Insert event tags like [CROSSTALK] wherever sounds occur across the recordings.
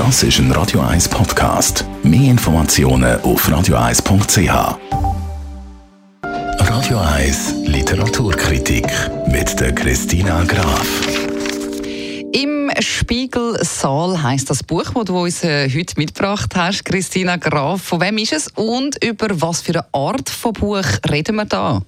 Das ist ein Radio 1 Podcast. Mehr Informationen auf radio1.ch. Radio 1 Literaturkritik mit der Christina Graf. Im Spiegelsaal heißt das Buch, das du uns äh, heute mitgebracht hast, Christina Graf. Von wem ist es und über was für eine Art von Buch reden wir da?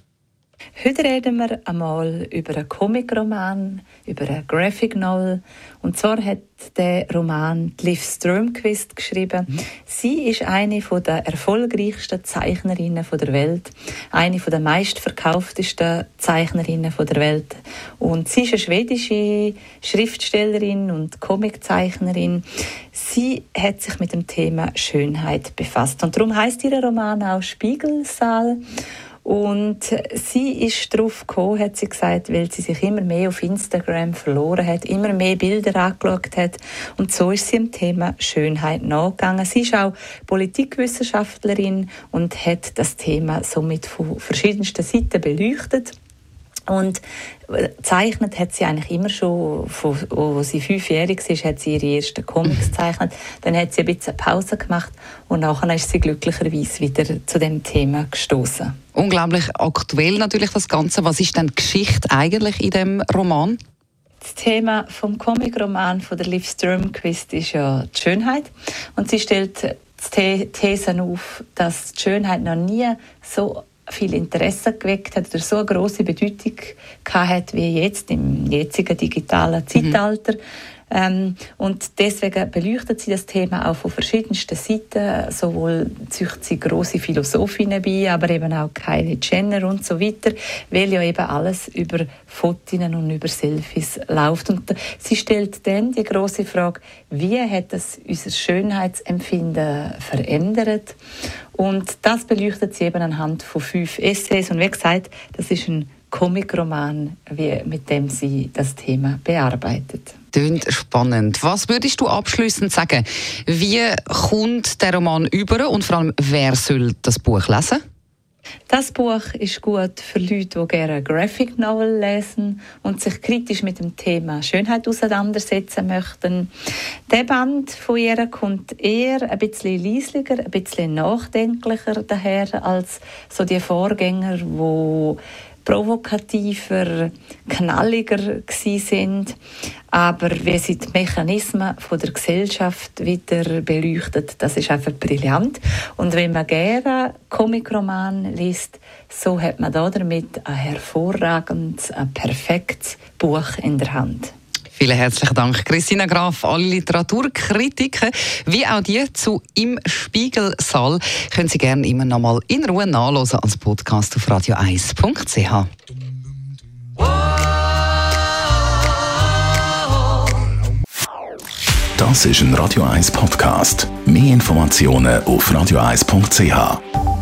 Heute reden wir einmal über einen Comicroman, über einen Graphic Novel. Und zwar hat der Roman Liv Strömquist geschrieben. Mhm. Sie ist eine der erfolgreichsten Zeichnerinnen der Welt, eine der meistverkauftesten Zeichnerinnen der Welt. Und sie ist eine schwedische Schriftstellerin und Comiczeichnerin. Sie hat sich mit dem Thema Schönheit befasst. Und darum heißt ihr Roman auch Spiegelsaal. Und sie ist darauf gekommen, hat sie gesagt, weil sie sich immer mehr auf Instagram verloren hat, immer mehr Bilder angeschaut hat. Und so ist sie dem Thema Schönheit nachgegangen. Sie ist auch Politikwissenschaftlerin und hat das Thema somit von verschiedensten Seiten beleuchtet. Und zeichnet hat sie eigentlich immer schon, von, als sie fünfjährig war, hat sie ihre ersten Comics [LAUGHS] gezeichnet. Dann hat sie ein bisschen Pause gemacht und nachher ist sie glücklicherweise wieder zu dem Thema gestoßen. Unglaublich aktuell natürlich das Ganze. Was ist denn die Geschichte eigentlich in dem Roman? Das Thema vom Comicroman von der Liv Strömquist ist ja die Schönheit und sie stellt die These auf, dass die Schönheit noch nie so viel Interesse geweckt hat oder so eine große Bedeutung hat wie jetzt im jetzigen digitalen Zeitalter. Mhm. Ähm, und deswegen beleuchtet sie das Thema auch von verschiedensten Seiten. Sowohl züchtet sie große Philosophinnen bei, aber eben auch Kylie Jenner und so weiter, weil ja eben alles über Fotos und über Selfies läuft. Und sie stellt dann die große Frage, wie hat das unser Schönheitsempfinden verändert? Und das beleuchtet sie eben anhand von fünf Essays. Und wie gesagt, das ist ein Comicroman, mit dem sie das Thema bearbeitet. Tönt spannend. Was würdest du abschließend sagen? Wie kommt der Roman über und vor allem, wer soll das Buch lesen? Das Buch ist gut für Leute, die gerne Graphic Novel lesen und sich kritisch mit dem Thema Schönheit auseinandersetzen möchten. Der Band von ihr kommt eher ein bisschen leislicher, ein bisschen nachdenklicher daher als so die Vorgänger, die provokativer, knalliger sind. Aber wie sie die Mechanismen von der Gesellschaft wieder beleuchtet, das ist einfach brillant. Und wenn man gerne Comicroman liest, so hat man da damit ein hervorragendes, ein perfektes Buch in der Hand. Vielen herzlichen Dank, Christina Graf. Alle Literaturkritiken, wie auch die zu Im Spiegelsaal, können Sie gerne immer noch mal in Ruhe nachlesen als Podcast auf radio1.ch. Das ist ein Radio 1 Podcast. Mehr Informationen auf radio1.ch.